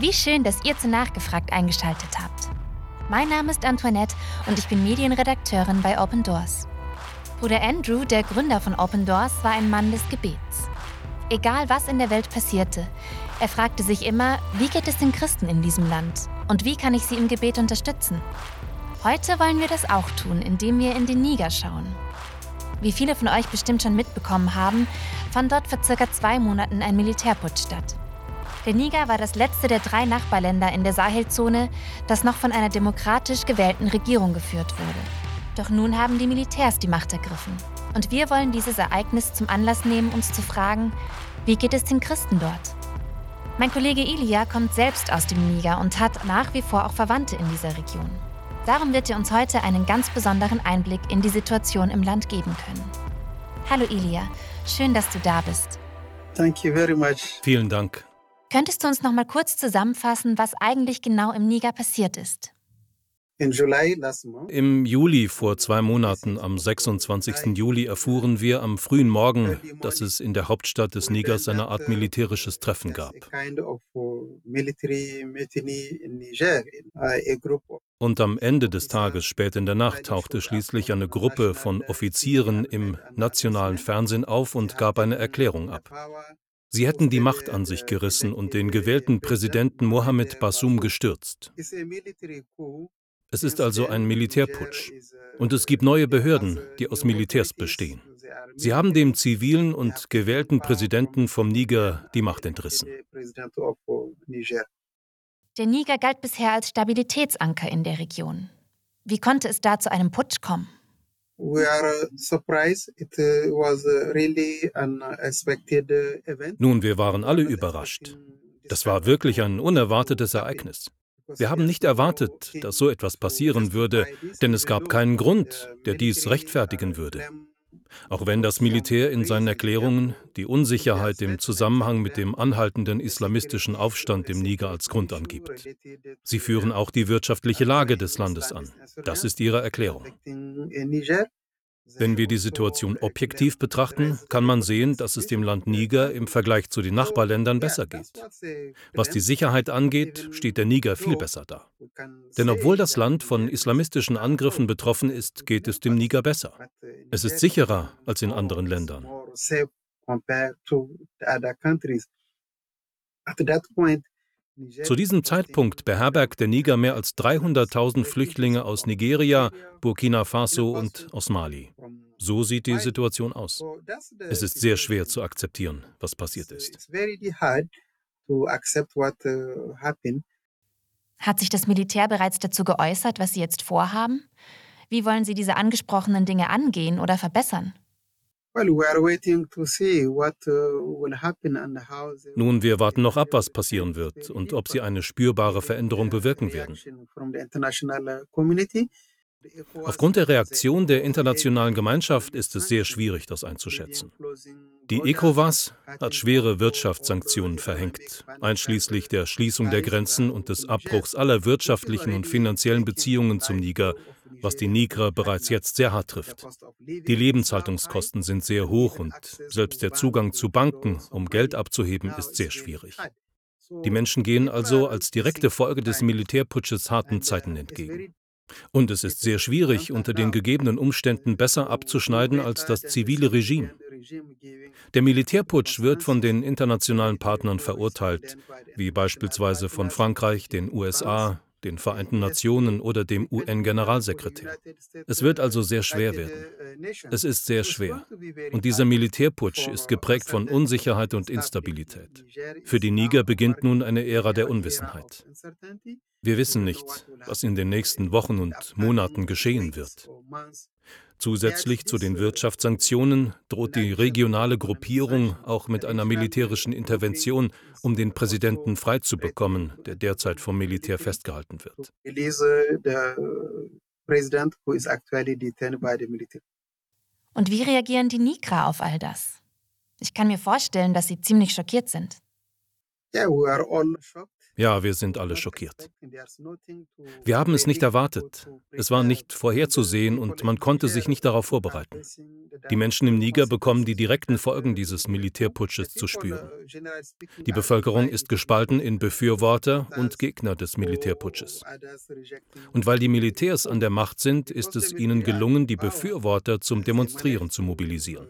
Wie schön, dass ihr zu Nachgefragt eingeschaltet habt. Mein Name ist Antoinette und ich bin Medienredakteurin bei Open Doors. Bruder Andrew, der Gründer von Open Doors, war ein Mann des Gebets. Egal was in der Welt passierte, er fragte sich immer, wie geht es den Christen in diesem Land und wie kann ich sie im Gebet unterstützen? Heute wollen wir das auch tun, indem wir in den Niger schauen. Wie viele von euch bestimmt schon mitbekommen haben, fand dort vor circa zwei Monaten ein Militärputsch statt. Der Niger war das letzte der drei Nachbarländer in der Sahelzone, das noch von einer demokratisch gewählten Regierung geführt wurde. Doch nun haben die Militärs die Macht ergriffen. Und wir wollen dieses Ereignis zum Anlass nehmen, uns zu fragen, wie geht es den Christen dort? Mein Kollege Ilia kommt selbst aus dem Niger und hat nach wie vor auch Verwandte in dieser Region. Darum wird er uns heute einen ganz besonderen Einblick in die Situation im Land geben können. Hallo Ilia, schön, dass du da bist. Thank you very much. Vielen Dank. Könntest du uns noch mal kurz zusammenfassen, was eigentlich genau im Niger passiert ist? Im Juli vor zwei Monaten, am 26. Juli, erfuhren wir am frühen Morgen, dass es in der Hauptstadt des Nigers eine Art militärisches Treffen gab. Und am Ende des Tages, spät in der Nacht, tauchte schließlich eine Gruppe von Offizieren im nationalen Fernsehen auf und gab eine Erklärung ab. Sie hätten die Macht an sich gerissen und den gewählten Präsidenten Mohamed Bassoum gestürzt. Es ist also ein Militärputsch. Und es gibt neue Behörden, die aus Militärs bestehen. Sie haben dem zivilen und gewählten Präsidenten vom Niger die Macht entrissen. Der Niger galt bisher als Stabilitätsanker in der Region. Wie konnte es da zu einem Putsch kommen? Uh, uh, Nun, wir waren alle überrascht. Das war wirklich ein unerwartetes Ereignis. Wir haben nicht erwartet, dass so etwas passieren würde, denn es gab keinen Grund, der dies rechtfertigen würde. Auch wenn das Militär in seinen Erklärungen die Unsicherheit im Zusammenhang mit dem anhaltenden islamistischen Aufstand im Niger als Grund angibt. Sie führen auch die wirtschaftliche Lage des Landes an. Das ist ihre Erklärung. Wenn wir die Situation objektiv betrachten, kann man sehen, dass es dem Land Niger im Vergleich zu den Nachbarländern besser geht. Was die Sicherheit angeht, steht der Niger viel besser da. Denn obwohl das Land von islamistischen Angriffen betroffen ist, geht es dem Niger besser. Es ist sicherer als in anderen Ländern. Zu diesem Zeitpunkt beherbergt der Niger mehr als 300.000 Flüchtlinge aus Nigeria, Burkina Faso und aus Mali. So sieht die Situation aus. Es ist sehr schwer zu akzeptieren, was passiert ist. Hat sich das Militär bereits dazu geäußert, was Sie jetzt vorhaben? Wie wollen Sie diese angesprochenen Dinge angehen oder verbessern? Uh, Nun, wir warten noch ab, was passieren wird und ob sie eine spürbare Veränderung bewirken werden. Aufgrund der Reaktion der internationalen Gemeinschaft ist es sehr schwierig, das einzuschätzen. Die ECOWAS hat schwere Wirtschaftssanktionen verhängt, einschließlich der Schließung der Grenzen und des Abbruchs aller wirtschaftlichen und finanziellen Beziehungen zum Niger, was die Niger bereits jetzt sehr hart trifft. Die Lebenshaltungskosten sind sehr hoch und selbst der Zugang zu Banken, um Geld abzuheben, ist sehr schwierig. Die Menschen gehen also als direkte Folge des Militärputsches harten Zeiten entgegen. Und es ist sehr schwierig, unter den gegebenen Umständen besser abzuschneiden als das zivile Regime. Der Militärputsch wird von den internationalen Partnern verurteilt, wie beispielsweise von Frankreich, den USA, den Vereinten Nationen oder dem UN-Generalsekretär. Es wird also sehr schwer werden. Es ist sehr schwer. Und dieser Militärputsch ist geprägt von Unsicherheit und Instabilität. Für die Niger beginnt nun eine Ära der Unwissenheit. Wir wissen nicht, was in den nächsten Wochen und Monaten geschehen wird. Zusätzlich zu den Wirtschaftssanktionen droht die regionale Gruppierung auch mit einer militärischen Intervention, um den Präsidenten freizubekommen, der derzeit vom Militär festgehalten wird. Und wie reagieren die Nigra auf all das? Ich kann mir vorstellen, dass sie ziemlich schockiert sind. Ja, wir sind alle schockiert. Wir haben es nicht erwartet. Es war nicht vorherzusehen und man konnte sich nicht darauf vorbereiten. Die Menschen im Niger bekommen die direkten Folgen dieses Militärputsches zu spüren. Die Bevölkerung ist gespalten in Befürworter und Gegner des Militärputsches. Und weil die Militärs an der Macht sind, ist es ihnen gelungen, die Befürworter zum Demonstrieren zu mobilisieren.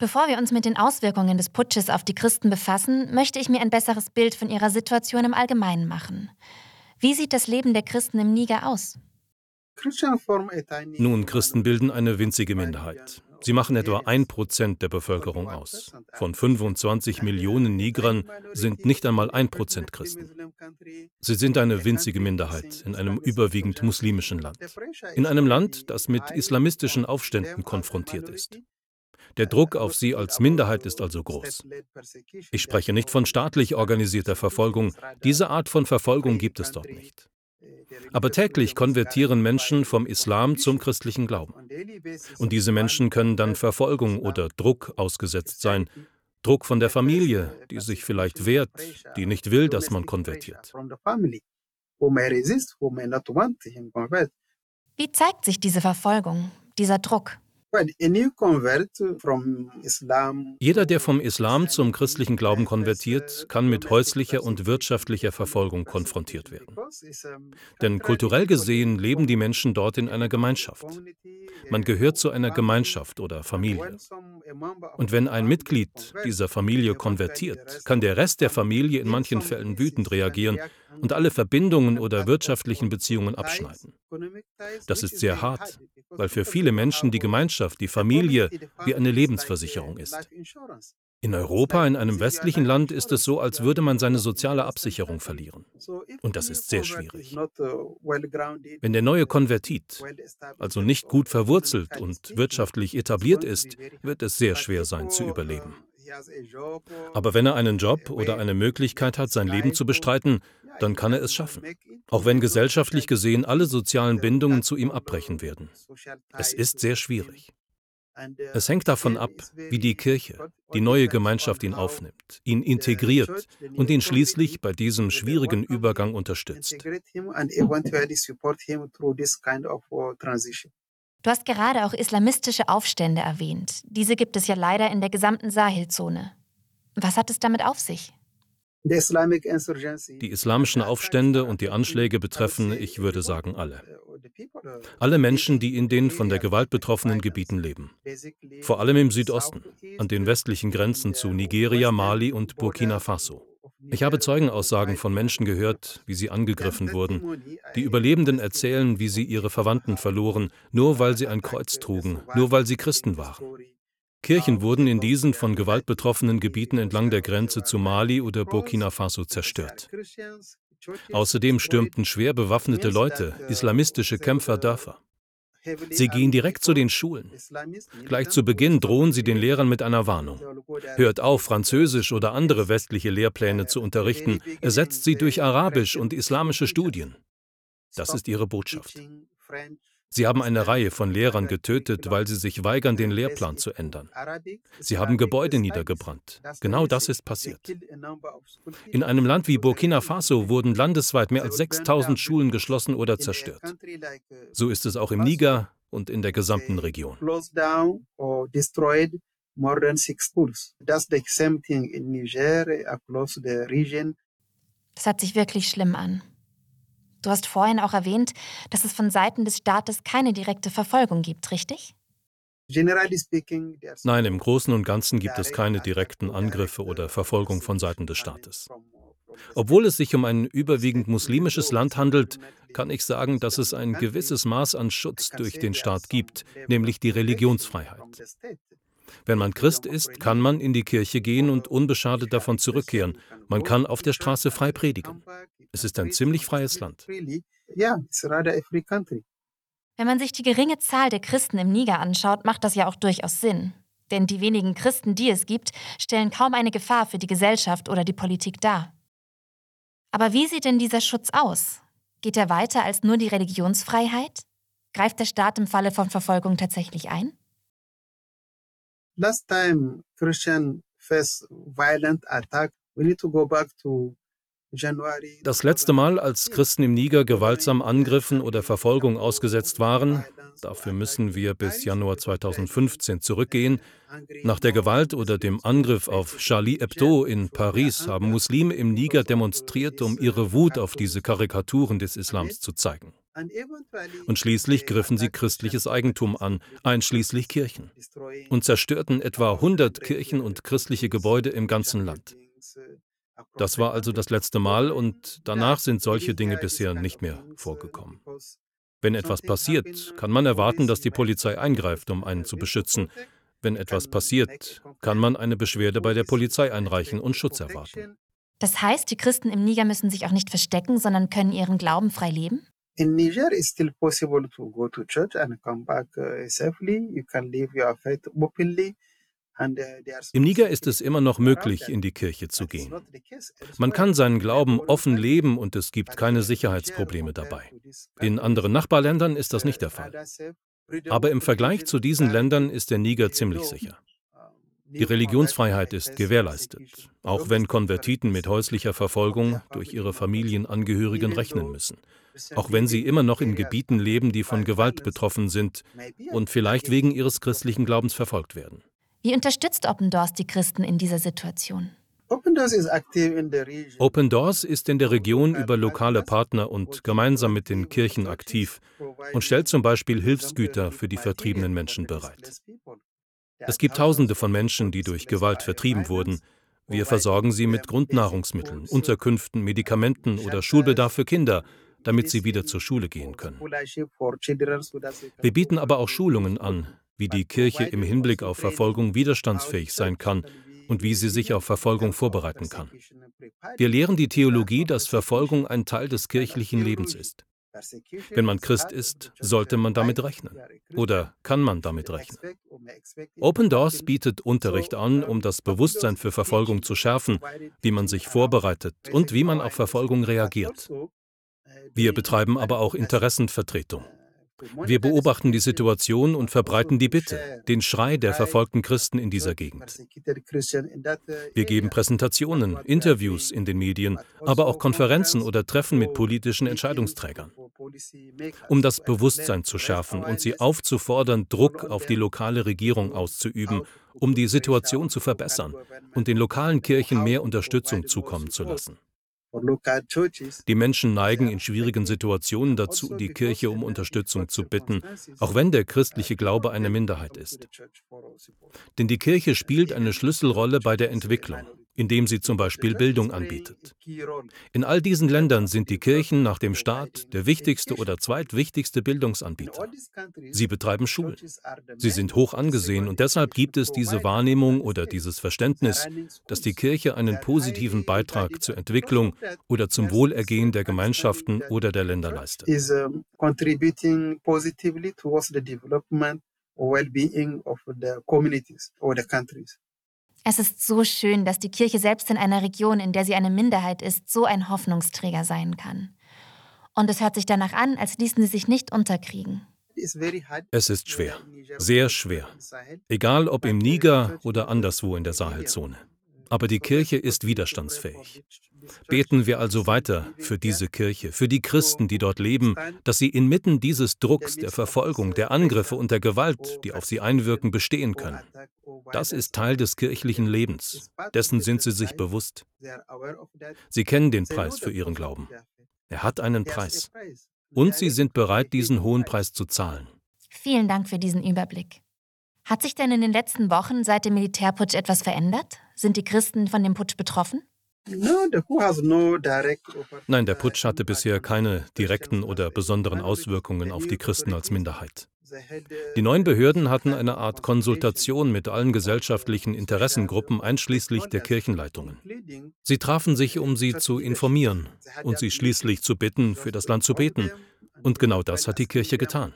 Bevor wir uns mit den Auswirkungen des Putsches auf die Christen befassen, möchte ich mir ein besseres Bild von ihrer Situation im Allgemeinen machen. Wie sieht das Leben der Christen im Niger aus? Nun, Christen bilden eine winzige Minderheit. Sie machen etwa ein Prozent der Bevölkerung aus. Von 25 Millionen Nigrern sind nicht einmal ein Prozent Christen. Sie sind eine winzige Minderheit in einem überwiegend muslimischen Land. In einem Land, das mit islamistischen Aufständen konfrontiert ist. Der Druck auf sie als Minderheit ist also groß. Ich spreche nicht von staatlich organisierter Verfolgung. Diese Art von Verfolgung gibt es dort nicht. Aber täglich konvertieren Menschen vom Islam zum christlichen Glauben. Und diese Menschen können dann Verfolgung oder Druck ausgesetzt sein. Druck von der Familie, die sich vielleicht wehrt, die nicht will, dass man konvertiert. Wie zeigt sich diese Verfolgung, dieser Druck? Jeder, der vom Islam zum christlichen Glauben konvertiert, kann mit häuslicher und wirtschaftlicher Verfolgung konfrontiert werden. Denn kulturell gesehen leben die Menschen dort in einer Gemeinschaft. Man gehört zu einer Gemeinschaft oder Familie. Und wenn ein Mitglied dieser Familie konvertiert, kann der Rest der Familie in manchen Fällen wütend reagieren und alle Verbindungen oder wirtschaftlichen Beziehungen abschneiden. Das ist sehr hart, weil für viele Menschen die Gemeinschaft, die Familie wie eine Lebensversicherung ist. In Europa, in einem westlichen Land, ist es so, als würde man seine soziale Absicherung verlieren. Und das ist sehr schwierig. Wenn der neue Konvertit also nicht gut verwurzelt und wirtschaftlich etabliert ist, wird es sehr schwer sein zu überleben. Aber wenn er einen Job oder eine Möglichkeit hat, sein Leben zu bestreiten, dann kann er es schaffen. Auch wenn gesellschaftlich gesehen alle sozialen Bindungen zu ihm abbrechen werden. Es ist sehr schwierig. Es hängt davon ab, wie die Kirche, die neue Gemeinschaft ihn aufnimmt, ihn integriert und ihn schließlich bei diesem schwierigen Übergang unterstützt. Du hast gerade auch islamistische Aufstände erwähnt. Diese gibt es ja leider in der gesamten Sahelzone. Was hat es damit auf sich? Die islamischen Aufstände und die Anschläge betreffen, ich würde sagen, alle. Alle Menschen, die in den von der Gewalt betroffenen Gebieten leben. Vor allem im Südosten, an den westlichen Grenzen zu Nigeria, Mali und Burkina Faso. Ich habe Zeugenaussagen von Menschen gehört, wie sie angegriffen wurden. Die Überlebenden erzählen, wie sie ihre Verwandten verloren, nur weil sie ein Kreuz trugen, nur weil sie Christen waren. Kirchen wurden in diesen von Gewalt betroffenen Gebieten entlang der Grenze zu Mali oder Burkina Faso zerstört. Außerdem stürmten schwer bewaffnete Leute, islamistische Kämpfer Dörfer. Sie gehen direkt zu den Schulen. Gleich zu Beginn drohen sie den Lehrern mit einer Warnung. Hört auf, Französisch oder andere westliche Lehrpläne zu unterrichten, ersetzt sie durch Arabisch und islamische Studien. Das ist ihre Botschaft. Sie haben eine Reihe von Lehrern getötet, weil sie sich weigern, den Lehrplan zu ändern. Sie haben Gebäude niedergebrannt. Genau das ist passiert. In einem Land wie Burkina Faso wurden landesweit mehr als 6000 Schulen geschlossen oder zerstört. So ist es auch im Niger und in der gesamten Region. Das hat sich wirklich schlimm an. Du hast vorhin auch erwähnt, dass es von Seiten des Staates keine direkte Verfolgung gibt, richtig? Nein, im Großen und Ganzen gibt es keine direkten Angriffe oder Verfolgung von Seiten des Staates. Obwohl es sich um ein überwiegend muslimisches Land handelt, kann ich sagen, dass es ein gewisses Maß an Schutz durch den Staat gibt, nämlich die Religionsfreiheit. Wenn man Christ ist, kann man in die Kirche gehen und unbeschadet davon zurückkehren. Man kann auf der Straße frei predigen. Es ist ein ziemlich freies Land. Wenn man sich die geringe Zahl der Christen im Niger anschaut, macht das ja auch durchaus Sinn. Denn die wenigen Christen, die es gibt, stellen kaum eine Gefahr für die Gesellschaft oder die Politik dar. Aber wie sieht denn dieser Schutz aus? Geht er weiter als nur die Religionsfreiheit? Greift der Staat im Falle von Verfolgung tatsächlich ein? First violent attack. We need to go back to das letzte Mal, als Christen im Niger gewaltsam Angriffen oder Verfolgung ausgesetzt waren, dafür müssen wir bis Januar 2015 zurückgehen, nach der Gewalt oder dem Angriff auf Charlie Hebdo in Paris haben Muslime im Niger demonstriert, um ihre Wut auf diese Karikaturen des Islams zu zeigen. Und schließlich griffen sie christliches Eigentum an, einschließlich Kirchen, und zerstörten etwa 100 Kirchen und christliche Gebäude im ganzen Land. Das war also das letzte Mal und danach sind solche Dinge bisher nicht mehr vorgekommen. Wenn etwas passiert, kann man erwarten, dass die Polizei eingreift, um einen zu beschützen. Wenn etwas passiert, kann man eine Beschwerde bei der Polizei einreichen und Schutz erwarten. Das heißt, die Christen im Niger müssen sich auch nicht verstecken, sondern können ihren Glauben frei leben? In Niger it's still possible to go to church and come back uh, safely. You can live your faith openly. Im Niger ist es immer noch möglich, in die Kirche zu gehen. Man kann seinen Glauben offen leben und es gibt keine Sicherheitsprobleme dabei. In anderen Nachbarländern ist das nicht der Fall. Aber im Vergleich zu diesen Ländern ist der Niger ziemlich sicher. Die Religionsfreiheit ist gewährleistet, auch wenn Konvertiten mit häuslicher Verfolgung durch ihre Familienangehörigen rechnen müssen, auch wenn sie immer noch in Gebieten leben, die von Gewalt betroffen sind und vielleicht wegen ihres christlichen Glaubens verfolgt werden. Wie unterstützt Open Doors die Christen in dieser Situation? Open Doors ist in der Region über lokale Partner und gemeinsam mit den Kirchen aktiv und stellt zum Beispiel Hilfsgüter für die vertriebenen Menschen bereit. Es gibt Tausende von Menschen, die durch Gewalt vertrieben wurden. Wir versorgen sie mit Grundnahrungsmitteln, Unterkünften, Medikamenten oder Schulbedarf für Kinder, damit sie wieder zur Schule gehen können. Wir bieten aber auch Schulungen an, wie die Kirche im Hinblick auf Verfolgung widerstandsfähig sein kann und wie sie sich auf Verfolgung vorbereiten kann. Wir lehren die Theologie, dass Verfolgung ein Teil des kirchlichen Lebens ist. Wenn man Christ ist, sollte man damit rechnen. Oder kann man damit rechnen? Open Doors bietet Unterricht an, um das Bewusstsein für Verfolgung zu schärfen, wie man sich vorbereitet und wie man auf Verfolgung reagiert. Wir betreiben aber auch Interessenvertretung. Wir beobachten die Situation und verbreiten die Bitte, den Schrei der verfolgten Christen in dieser Gegend. Wir geben Präsentationen, Interviews in den Medien, aber auch Konferenzen oder Treffen mit politischen Entscheidungsträgern, um das Bewusstsein zu schärfen und sie aufzufordern, Druck auf die lokale Regierung auszuüben, um die Situation zu verbessern und den lokalen Kirchen mehr Unterstützung zukommen zu lassen. Die Menschen neigen in schwierigen Situationen dazu, die Kirche um Unterstützung zu bitten, auch wenn der christliche Glaube eine Minderheit ist. Denn die Kirche spielt eine Schlüsselrolle bei der Entwicklung indem sie zum Beispiel Bildung anbietet. In all diesen Ländern sind die Kirchen nach dem Staat der wichtigste oder zweitwichtigste Bildungsanbieter. Sie betreiben Schulen. Sie sind hoch angesehen und deshalb gibt es diese Wahrnehmung oder dieses Verständnis, dass die Kirche einen positiven Beitrag zur Entwicklung oder zum Wohlergehen der Gemeinschaften oder der Länder leistet. well-being of the communities or the countries. Es ist so schön, dass die Kirche selbst in einer Region, in der sie eine Minderheit ist, so ein Hoffnungsträger sein kann. Und es hört sich danach an, als ließen sie sich nicht unterkriegen. Es ist schwer, sehr schwer. Egal ob im Niger oder anderswo in der Sahelzone. Aber die Kirche ist widerstandsfähig. Beten wir also weiter für diese Kirche, für die Christen, die dort leben, dass sie inmitten dieses Drucks, der Verfolgung, der Angriffe und der Gewalt, die auf sie einwirken, bestehen können. Das ist Teil des kirchlichen Lebens. Dessen sind sie sich bewusst. Sie kennen den Preis für ihren Glauben. Er hat einen Preis. Und sie sind bereit, diesen hohen Preis zu zahlen. Vielen Dank für diesen Überblick. Hat sich denn in den letzten Wochen seit dem Militärputsch etwas verändert? Sind die Christen von dem Putsch betroffen? Nein, der Putsch hatte bisher keine direkten oder besonderen Auswirkungen auf die Christen als Minderheit. Die neuen Behörden hatten eine Art Konsultation mit allen gesellschaftlichen Interessengruppen einschließlich der Kirchenleitungen. Sie trafen sich, um sie zu informieren und sie schließlich zu bitten, für das Land zu beten. Und genau das hat die Kirche getan.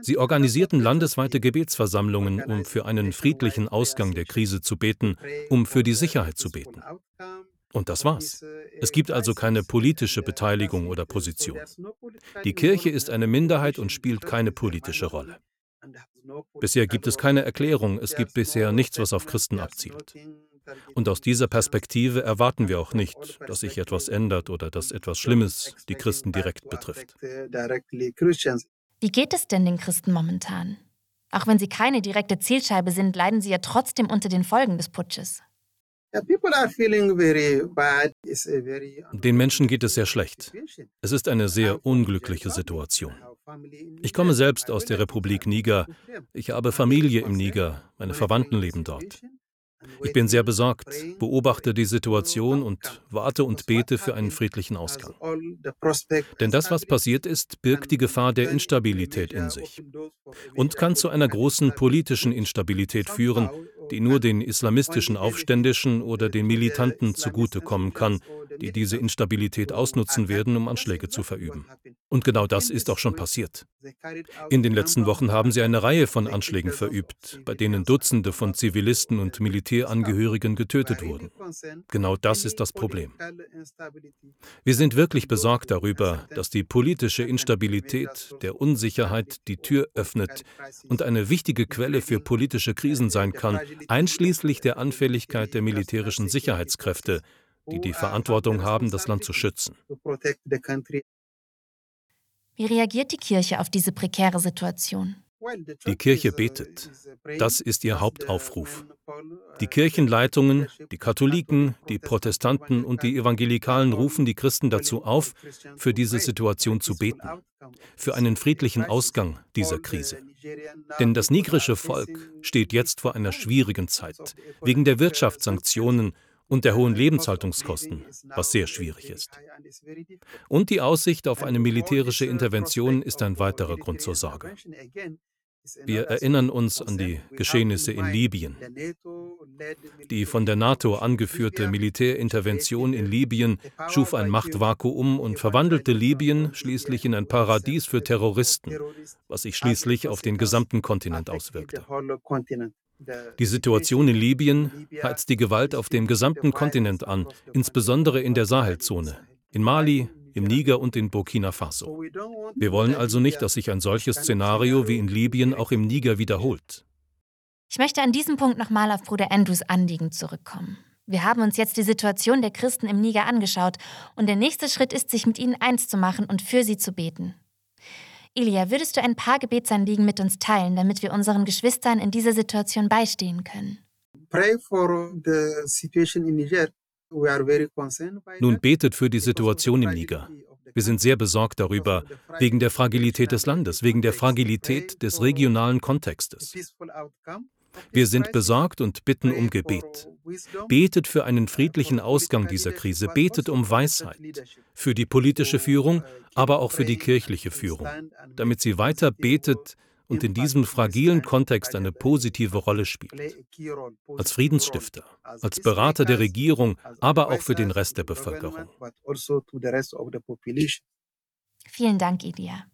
Sie organisierten landesweite Gebetsversammlungen, um für einen friedlichen Ausgang der Krise zu beten, um für die Sicherheit zu beten. Und das war's. Es gibt also keine politische Beteiligung oder Position. Die Kirche ist eine Minderheit und spielt keine politische Rolle. Bisher gibt es keine Erklärung, es gibt bisher nichts, was auf Christen abzielt. Und aus dieser Perspektive erwarten wir auch nicht, dass sich etwas ändert oder dass etwas Schlimmes die Christen direkt betrifft. Wie geht es denn den Christen momentan? Auch wenn sie keine direkte Zielscheibe sind, leiden sie ja trotzdem unter den Folgen des Putsches. Den Menschen geht es sehr schlecht. Es ist eine sehr unglückliche Situation. Ich komme selbst aus der Republik Niger. Ich habe Familie im Niger. Meine Verwandten leben dort. Ich bin sehr besorgt, beobachte die Situation und warte und bete für einen friedlichen Ausgang. Denn das, was passiert ist, birgt die Gefahr der Instabilität in sich und kann zu einer großen politischen Instabilität führen, die nur den islamistischen Aufständischen oder den Militanten zugutekommen kann, die diese Instabilität ausnutzen werden, um Anschläge zu verüben. Und genau das ist auch schon passiert. In den letzten Wochen haben sie eine Reihe von Anschlägen verübt, bei denen Dutzende von Zivilisten und Militärangehörigen getötet wurden. Genau das ist das Problem. Wir sind wirklich besorgt darüber, dass die politische Instabilität der Unsicherheit die Tür öffnet und eine wichtige Quelle für politische Krisen sein kann, einschließlich der Anfälligkeit der militärischen Sicherheitskräfte, die die Verantwortung haben, das Land zu schützen. Wie reagiert die Kirche auf diese prekäre Situation? Die Kirche betet. Das ist ihr Hauptaufruf. Die Kirchenleitungen, die Katholiken, die Protestanten und die Evangelikalen rufen die Christen dazu auf, für diese Situation zu beten, für einen friedlichen Ausgang dieser Krise. Denn das nigrische Volk steht jetzt vor einer schwierigen Zeit, wegen der Wirtschaftssanktionen und der hohen Lebenshaltungskosten, was sehr schwierig ist. Und die Aussicht auf eine militärische Intervention ist ein weiterer Grund zur Sorge. Wir erinnern uns an die Geschehnisse in Libyen. Die von der NATO angeführte Militärintervention in Libyen schuf ein Machtvakuum und verwandelte Libyen schließlich in ein Paradies für Terroristen, was sich schließlich auf den gesamten Kontinent auswirkte. Die Situation in Libyen heizt die Gewalt auf dem gesamten Kontinent an, insbesondere in der Sahelzone, in Mali, im Niger und in Burkina Faso. Wir wollen also nicht, dass sich ein solches Szenario wie in Libyen auch im Niger wiederholt. Ich möchte an diesem Punkt nochmal auf Bruder Andrews Anliegen zurückkommen. Wir haben uns jetzt die Situation der Christen im Niger angeschaut und der nächste Schritt ist, sich mit ihnen eins zu machen und für sie zu beten. Elia, würdest du ein paar Gebetsanliegen mit uns teilen, damit wir unseren Geschwistern in dieser Situation beistehen können? Nun betet für die Situation im Niger. Wir sind sehr besorgt darüber, wegen der Fragilität des Landes, wegen der Fragilität des regionalen Kontextes. Wir sind besorgt und bitten um Gebet. Betet für einen friedlichen Ausgang dieser Krise, betet um Weisheit für die politische Führung, aber auch für die kirchliche Führung, damit sie weiter betet und in diesem fragilen Kontext eine positive Rolle spielt. Als Friedensstifter, als Berater der Regierung, aber auch für den Rest der Bevölkerung. Vielen Dank, Ilia.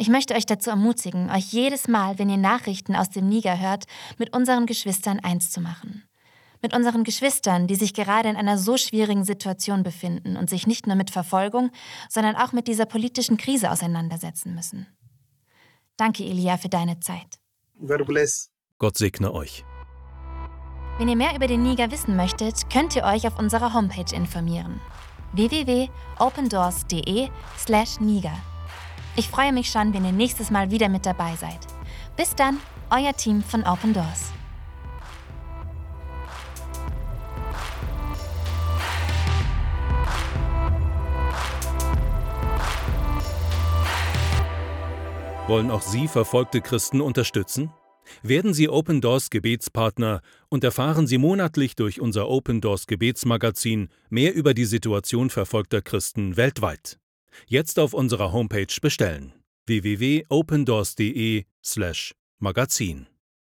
Ich möchte euch dazu ermutigen, euch jedes Mal, wenn ihr Nachrichten aus dem Niger hört, mit unseren Geschwistern eins zu machen. Mit unseren Geschwistern, die sich gerade in einer so schwierigen Situation befinden und sich nicht nur mit Verfolgung, sondern auch mit dieser politischen Krise auseinandersetzen müssen. Danke, Elia, für deine Zeit. Gott segne euch. Wenn ihr mehr über den Niger wissen möchtet, könnt ihr euch auf unserer Homepage informieren. www.opendoors.de/niger ich freue mich schon, wenn ihr nächstes Mal wieder mit dabei seid. Bis dann, euer Team von Open Doors. Wollen auch Sie verfolgte Christen unterstützen? Werden Sie Open Doors Gebetspartner und erfahren Sie monatlich durch unser Open Doors Gebetsmagazin mehr über die Situation verfolgter Christen weltweit. Jetzt auf unserer Homepage bestellen. www.opendoors.de/magazin